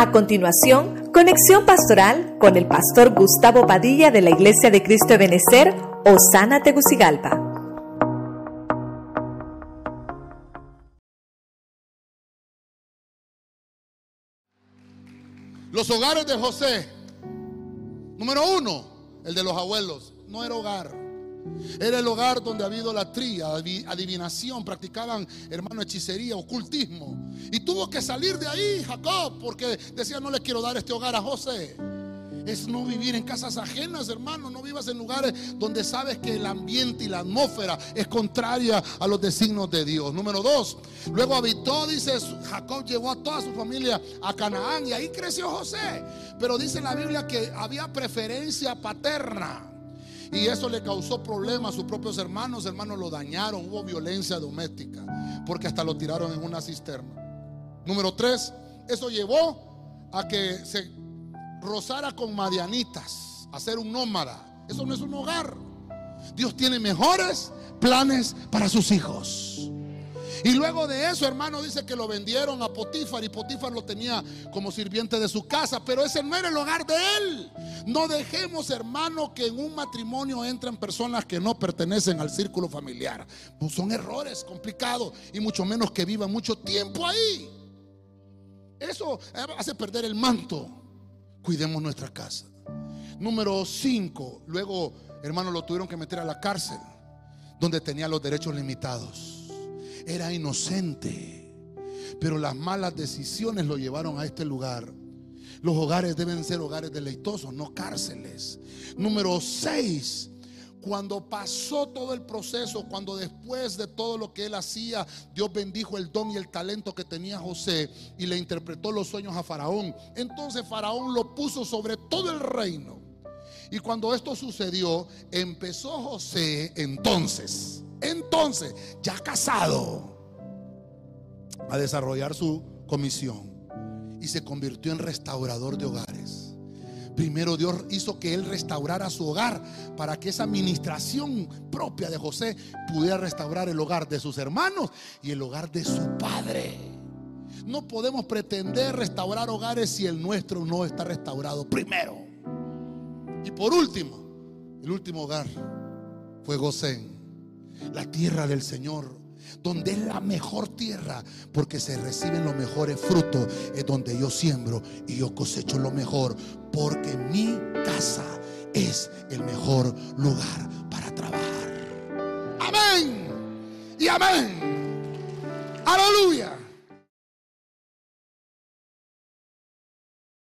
A continuación, conexión pastoral con el pastor Gustavo Padilla de la Iglesia de Cristo de Benecer, Osana Tegucigalpa. Los hogares de José. Número uno, el de los abuelos. No era hogar. Era el hogar donde había idolatría, adivinación, practicaban, hermano, hechicería, ocultismo. Y tuvo que salir de ahí Jacob porque decía, no le quiero dar este hogar a José. Es no vivir en casas ajenas, hermano. No vivas en lugares donde sabes que el ambiente y la atmósfera es contraria a los designios de Dios. Número dos, luego habitó, dice Jacob, llevó a toda su familia a Canaán y ahí creció José. Pero dice la Biblia que había preferencia paterna. Y eso le causó problemas a sus propios hermanos. Hermanos lo dañaron, hubo violencia doméstica, porque hasta lo tiraron en una cisterna. Número tres, eso llevó a que se rozara con madianitas, a ser un nómada. Eso no es un hogar. Dios tiene mejores planes para sus hijos. Y luego de eso, hermano, dice que lo vendieron a Potifar y Potifar lo tenía como sirviente de su casa, pero ese no era el hogar de él. No dejemos, hermano, que en un matrimonio entren personas que no pertenecen al círculo familiar. Pues son errores complicados y mucho menos que vivan mucho tiempo ahí. Eso hace perder el manto. Cuidemos nuestra casa. Número 5, luego, hermano, lo tuvieron que meter a la cárcel, donde tenía los derechos limitados era inocente. Pero las malas decisiones lo llevaron a este lugar. Los hogares deben ser hogares deleitosos, no cárceles. Número 6. Cuando pasó todo el proceso, cuando después de todo lo que él hacía, Dios bendijo el don y el talento que tenía José y le interpretó los sueños a Faraón. Entonces Faraón lo puso sobre todo el reino. Y cuando esto sucedió, empezó José entonces entonces, ya casado, a desarrollar su comisión y se convirtió en restaurador de hogares. Primero Dios hizo que él restaurara su hogar para que esa administración propia de José pudiera restaurar el hogar de sus hermanos y el hogar de su padre. No podemos pretender restaurar hogares si el nuestro no está restaurado primero. Y por último, el último hogar fue Gosén la tierra del Señor, donde es la mejor tierra, porque se reciben los mejores frutos, es donde yo siembro y yo cosecho lo mejor, porque mi casa es el mejor lugar para trabajar. Amén y amén. Aleluya.